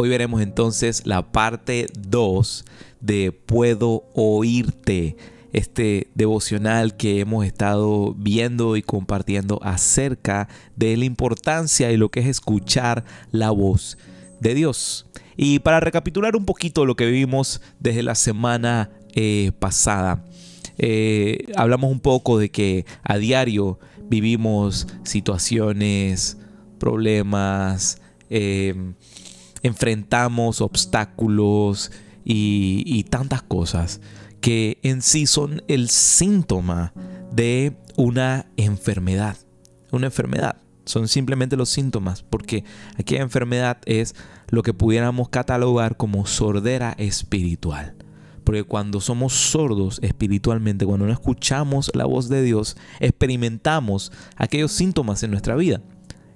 Hoy veremos entonces la parte 2 de Puedo oírte, este devocional que hemos estado viendo y compartiendo acerca de la importancia y lo que es escuchar la voz de Dios. Y para recapitular un poquito lo que vivimos desde la semana eh, pasada, eh, hablamos un poco de que a diario vivimos situaciones, problemas, em, enfrentamos obstáculos y, tantas cosas que en sí son el síntoma de una enfermedad. Una enfermedad. Son simplemente los síntomas, porque aquella enfermedad es lo que pudiéramos catalogar como sordera espiritual. Porque cuando somos sordos espiritualmente, cuando no escuchamos la voz de Dios, experimentamos aquellos síntomas en nuestra vida.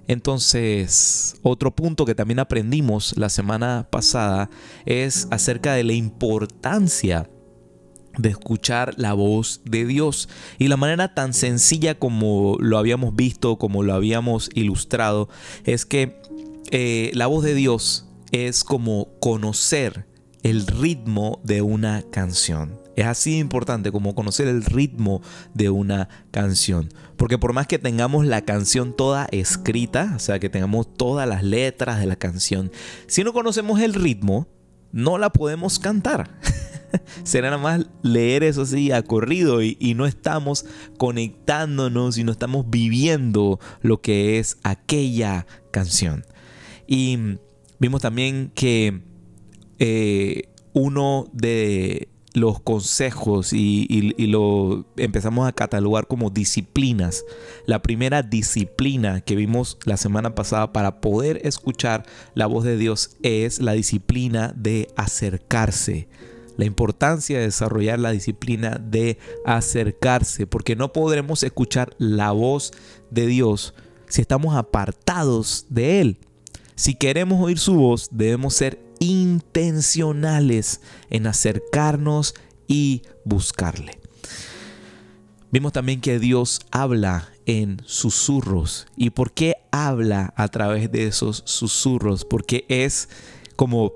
Entonces, otro punto que también aprendimos la semana pasada es acerca de la importancia de escuchar la voz de Dios. Y la manera tan sencilla como lo habíamos visto, como lo habíamos ilustrado, es que eh, la voz de Dios es como conocer el ritmo de una canción. Es así importante como conocer el ritmo de una canción. Porque por más que tengamos la canción toda escrita, o sea, que tengamos todas las letras de la canción, si no conocemos el ritmo, no la podemos cantar. Será nada más leer eso así a corrido y, y, no estamos conectándonos y no estamos viviendo lo que es aquella canción. Y vimos también que eh, uno de los consejos y, lo empezamos a catalogar como disciplinas. La primera disciplina que vimos la semana pasada para poder escuchar la voz de Dios es la disciplina de acercarse. La importancia de desarrollar la disciplina de acercarse, porque no podremos escuchar la voz de Dios si estamos apartados de Él. Si queremos oír su voz, debemos ser intencionales en acercarnos y buscarle. Vimos también que Dios habla en susurros. ¿Y por qué habla a través de esos susurros? Porque es como,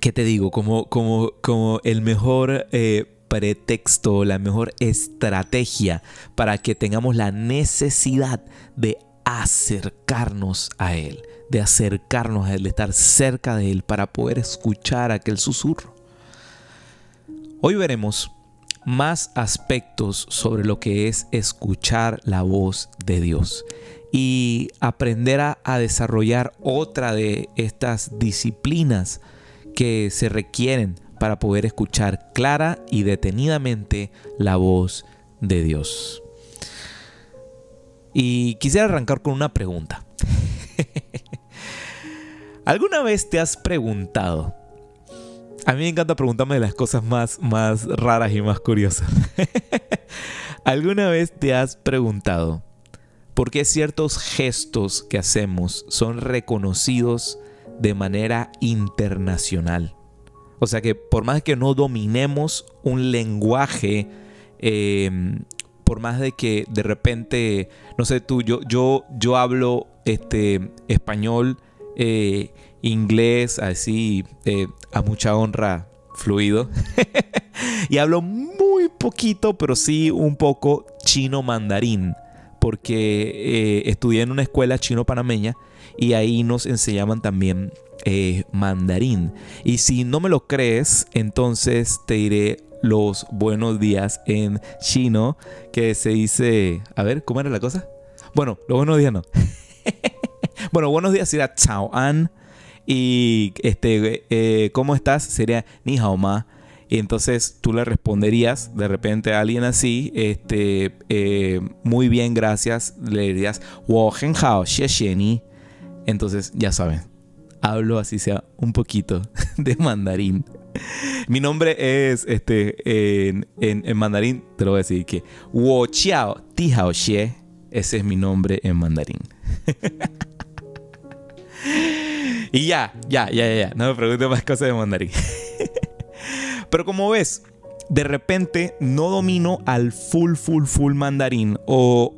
¿qué te digo? Como, como, como el mejor eh, pretexto, la mejor estrategia para que tengamos la necesidad de acercarnos a Él de acercarnos a Él, de estar cerca de Él para poder escuchar aquel susurro. Hoy veremos más aspectos sobre lo que es escuchar la voz de Dios y aprender a, desarrollar otra de estas disciplinas que se requieren para poder escuchar clara y detenidamente la voz de Dios. Y quisiera arrancar con una pregunta. ¿Alguna vez te has preguntado? A mí me encanta preguntarme las cosas más, más raras y más curiosas. ¿Alguna vez te has preguntado por qué ciertos gestos que hacemos son reconocidos de manera internacional? O sea que por más que no dominemos un lenguaje, em, por más de que de repente, no sé tú, yo, yo, yo hablo este, español eh, inglés así eh, a mucha honra fluido. y hablo muy poquito, pero sí un poco chino mandarín, porque eh, estudié en una escuela chino panameña y ahí nos enseñaban también mandarín. Y si no me lo crees, entonces te diré los buenos días en chino, que se dice, a ver, ¿cómo era la cosa? Bueno, los buenos días no. Bueno, buenos días sería Chao An. Y este, eh, ¿cómo estás? Sería Ni Hao Ma. Y entonces tú le responderías de repente a alguien así, este, eh, muy bien, gracias. Le dirías, Wo Hao, Ni. Entonces, ya saben, hablo así sea un poquito de mandarín. Mi nombre es, este, en, en, mandarín, te lo voy a decir que Wo Chiao Ti Hao Xie. Ese es mi nombre en mandarín. Y ya, ya, ya, ya, no me preguntes más cosas de mandarín. Pero como ves, de repente no domino al full, full, full mandarín o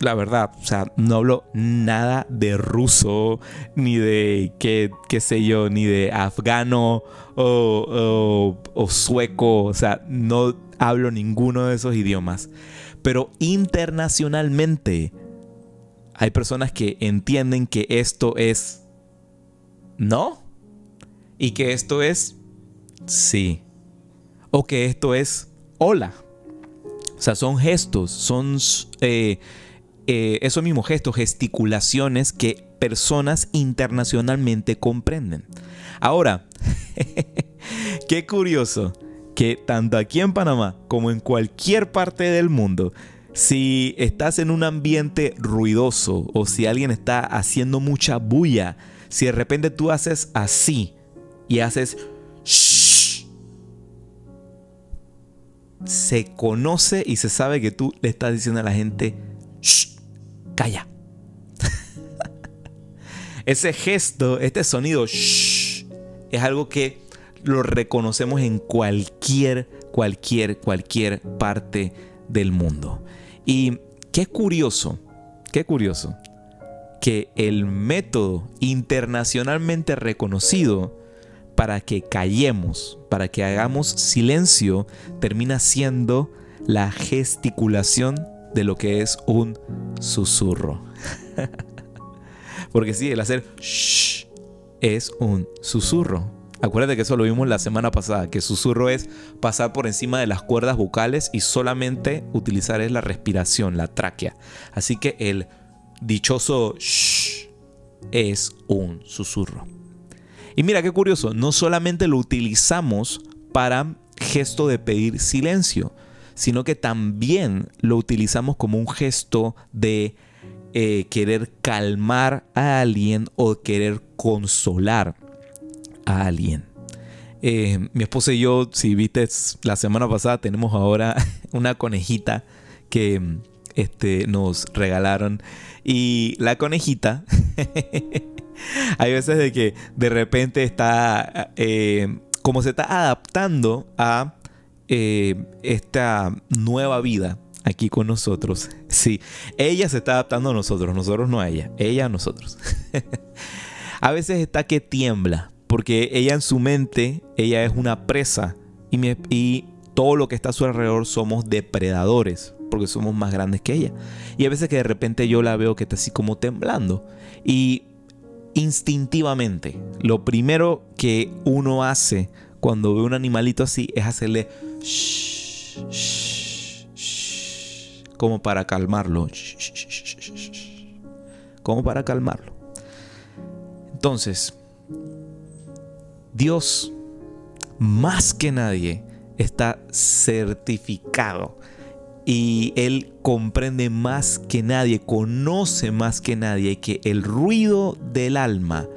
la verdad, o sea, no hablo nada de ruso, ni de, qué, qué sé yo, ni de afgano o, sueco, o sea, no hablo ninguno de esos idiomas. Pero internacionalmente hay personas que entienden que esto es no y que esto es sí o que esto es hola. O sea, son gestos, son eh, eh, esos mismos gestos, gesticulaciones que personas internacionalmente comprenden. Ahora, qué curioso que tanto aquí en Panamá como en cualquier parte del mundo, si estás en un ambiente ruidoso o si alguien está haciendo mucha bulla, si de repente tú haces así y haces shh, se conoce y se sabe que tú le estás diciendo a la gente shh, calla. Ese gesto, este sonido shh, es algo que lo reconocemos en cualquier, cualquier, cualquier parte del mundo. Y qué curioso, qué curioso que el método internacionalmente reconocido para que callemos, para que hagamos silencio, termina siendo la gesticulación de lo que es un susurro. Porque sí, el hacer shh es un susurro. Acuérdate que eso lo vimos la semana pasada, que susurro es pasar por encima de las cuerdas vocales y solamente utilizar es la respiración, la tráquea. Así que el dichoso shh es un susurro. Y mira qué curioso, no solamente lo utilizamos para gesto de pedir silencio, sino que también lo utilizamos como un gesto de eh, querer calmar a alguien o querer consolar a alguien. Eh, mi esposa y yo, si viste la semana pasada, tenemos ahora una conejita que este, nos regalaron. Y la conejita, hay veces de que de repente está, eh, como se está adaptando a eh, esta nueva vida aquí con nosotros. Sí, ella se está adaptando a nosotros, nosotros no a ella, ella a nosotros. a veces está que tiembla, porque ella en su mente, ella es una presa y, todo lo que está a su alrededor somos depredadores, porque somos más grandes que ella. Y a veces que de repente yo la veo que está así como temblando. Y instintivamente, lo primero que uno hace cuando ve un animalito así es hacerle shh, shh, shh, como para calmarlo. Como para calmarlo. Entonces, Dios, más que nadie, está certificado y Él comprende más que nadie, conoce más que nadie que el ruido del alma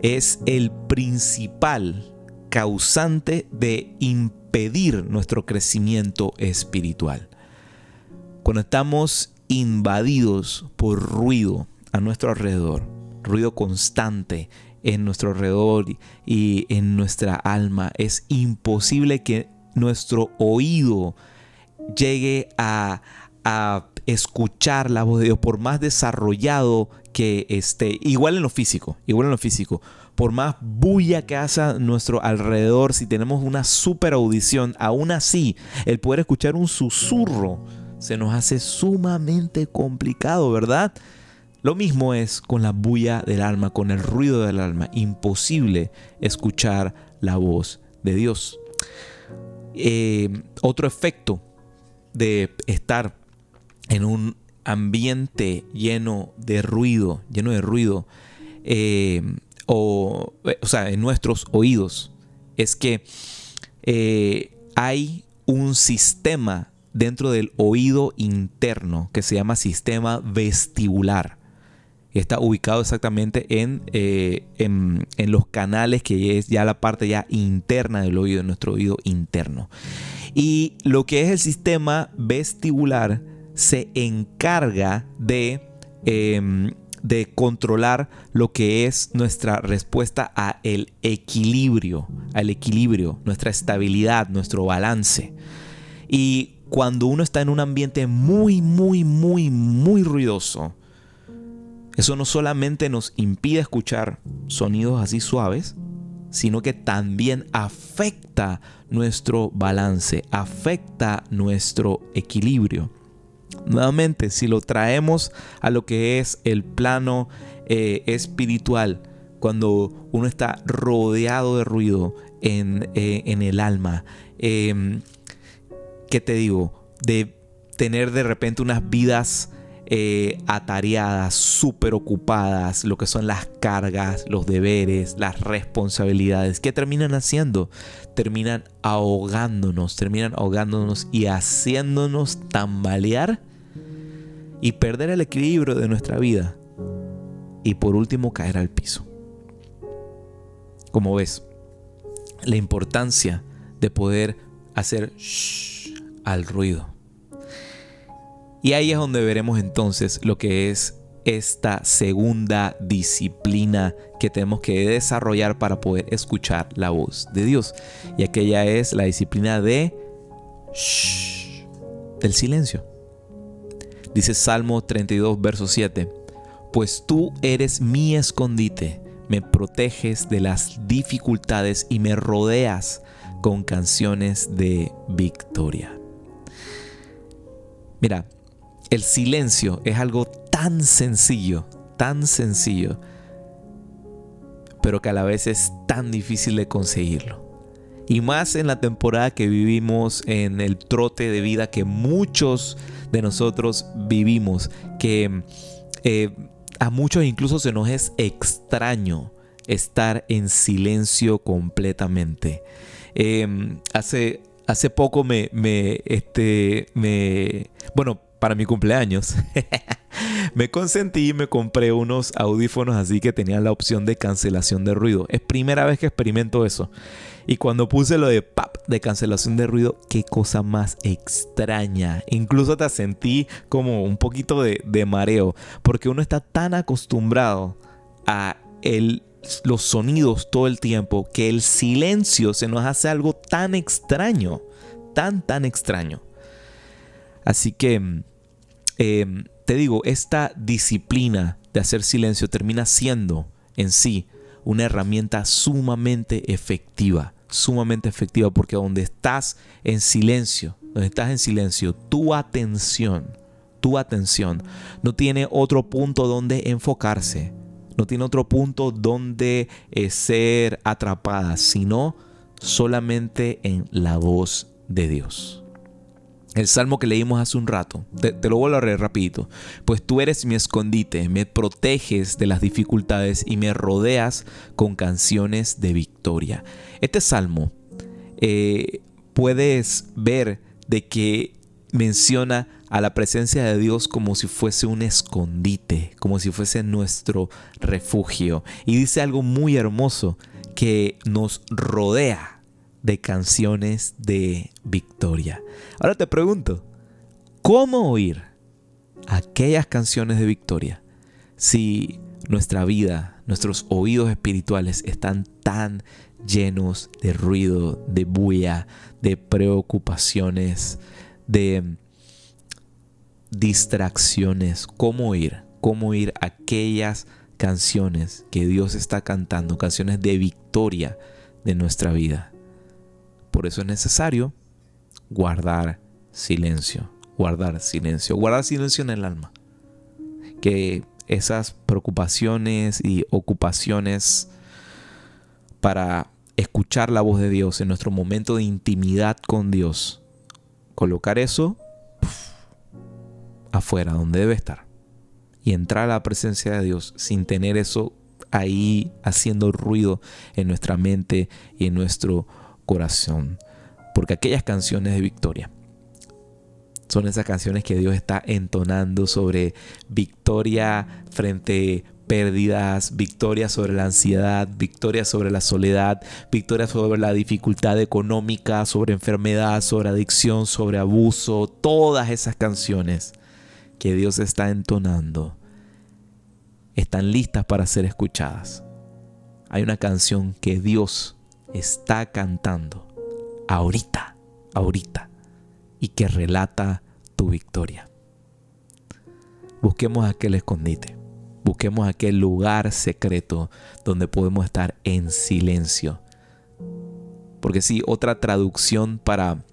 es el principal causante de impedir nuestro crecimiento espiritual. Cuando estamos invadidos por ruido a nuestro alrededor, ruido constante, en nuestro alrededor y en nuestra alma. Es imposible que nuestro oído llegue a, escuchar la voz de Dios, por más desarrollado que esté, igual en lo físico, igual en lo físico, por más bulla que haga nuestro alrededor, si tenemos una super audición, aún así, el poder escuchar un susurro se nos hace sumamente complicado, ¿verdad? Lo mismo es con la bulla del alma, con el ruido del alma. Imposible escuchar la voz de Dios. Eh, otro efecto de estar en un ambiente lleno de ruido, lleno de ruido, eh, o, o, sea, en nuestros oídos, es que eh, hay un sistema dentro del oído interno que se llama sistema vestibular está ubicado exactamente eh, en, en, los canales que es ya la parte ya interna del oído, nuestro oído interno. Y lo que es el sistema vestibular se encarga de, em, de controlar lo que es nuestra respuesta a el equilibrio, al equilibrio, nuestra estabilidad, nuestro balance. Y cuando uno está en un ambiente muy, muy, muy, muy ruidoso, eso no solamente nos impide escuchar sonidos así suaves, sino que también afecta nuestro balance, afecta nuestro equilibrio. Nuevamente, si lo traemos a lo que es el plano eh, espiritual, cuando uno está rodeado de ruido en, eh, el alma, em, ¿qué te digo? De tener de repente unas vidas eh, atareadas, súper ocupadas, lo que son las cargas, los deberes, las responsabilidades. ¿Qué terminan haciendo? Terminan ahogándonos, terminan ahogándonos y haciéndonos tambalear y perder el equilibrio de nuestra vida. Y por último, caer al piso. Como ves, la importancia de poder hacer shh al ruido. Y ahí es donde veremos entonces lo que es esta segunda disciplina que tenemos que desarrollar para poder escuchar la voz de Dios. Y aquella es la disciplina de shh, del silencio. Dice Salmo 32, verso 7, pues tú eres mi escondite, me proteges de las dificultades y me rodeas con canciones de victoria. Mira, el silencio es algo tan sencillo, tan sencillo, pero que a la vez es tan difícil de conseguirlo. Y más en la temporada que vivimos, en el trote de vida que muchos de nosotros vivimos, que eh, a muchos incluso se nos es extraño estar en silencio completamente. Em, hace, hace poco me, me, este, me, bueno, para mi cumpleaños, me consentí y me compré unos audífonos así que tenían la opción de cancelación de ruido. Es primera vez que experimento eso. Y cuando puse lo de pap de cancelación de ruido, qué cosa más extraña. Incluso te sentí como un poquito de, mareo, porque uno está tan acostumbrado a el, los sonidos todo el tiempo que el silencio se nos hace algo tan extraño, tan, tan extraño. Así que Em, te digo, esta disciplina de hacer silencio termina siendo en sí una herramienta sumamente efectiva, sumamente efectiva, porque donde estás en silencio, donde estás en silencio, tu atención, tu atención no tiene otro punto donde enfocarse, no tiene otro punto donde eh, ser atrapada, sino solamente en la voz de Dios. El salmo que leímos hace un rato, te, lo vuelvo a leer rapidito. Pues tú eres mi escondite, me proteges de las dificultades y me rodeas con canciones de victoria. Este salmo eh, puedes ver de que menciona a la presencia de Dios como si fuese un escondite, como si fuese nuestro refugio. Y dice algo muy hermoso que nos rodea de canciones de victoria. Ahora te pregunto, ¿cómo oír aquellas canciones de victoria si nuestra vida, nuestros oídos espirituales están tan llenos de ruido, de bulla, de preocupaciones, de distracciones? ¿Cómo oír? ¿Cómo oír aquellas canciones que Dios está cantando, canciones de victoria de nuestra vida? Por eso es necesario guardar silencio, guardar silencio, guardar silencio en el alma. Que esas preocupaciones y ocupaciones para escuchar la voz de Dios en nuestro momento de intimidad con Dios, colocar eso afuera, donde debe estar, y entrar a la presencia de Dios sin tener eso ahí haciendo ruido en nuestra mente y en nuestro corazón. Porque aquellas canciones de victoria son esas canciones que Dios está entonando sobre victoria frente pérdidas, victoria sobre la ansiedad, victoria sobre la soledad, victoria sobre la dificultad económica, sobre enfermedad, sobre adicción, sobre abuso, todas esas canciones que Dios está entonando están listas para ser escuchadas. Hay una canción que Dios está cantando ahorita, ahorita, y que relata tu victoria. Busquemos aquel escondite, busquemos aquel lugar secreto donde podemos estar en silencio. Porque sí, otra traducción para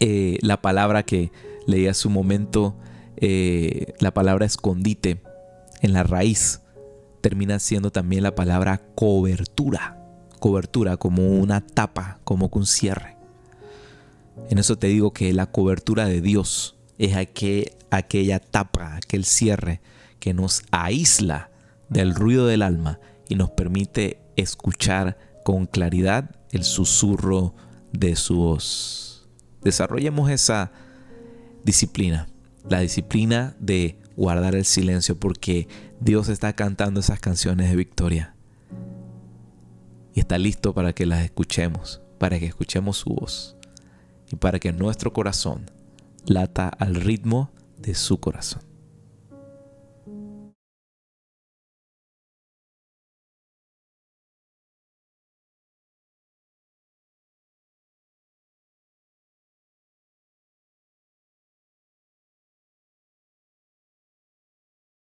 eh, la palabra que leí hace un momento, eh, la palabra escondite en la raíz, termina siendo también la palabra cobertura. Cobertura como una tapa, como un cierre. En eso te digo que la cobertura de Dios es aquella tapa, aquel cierre que nos aísla del ruido del alma y nos permite escuchar con claridad el susurro de su voz. Desarrollemos esa disciplina, la disciplina de guardar el silencio porque Dios está cantando esas canciones de victoria y está listo para que las escuchemos, para que escuchemos su voz y para que nuestro corazón lata al ritmo de su corazón.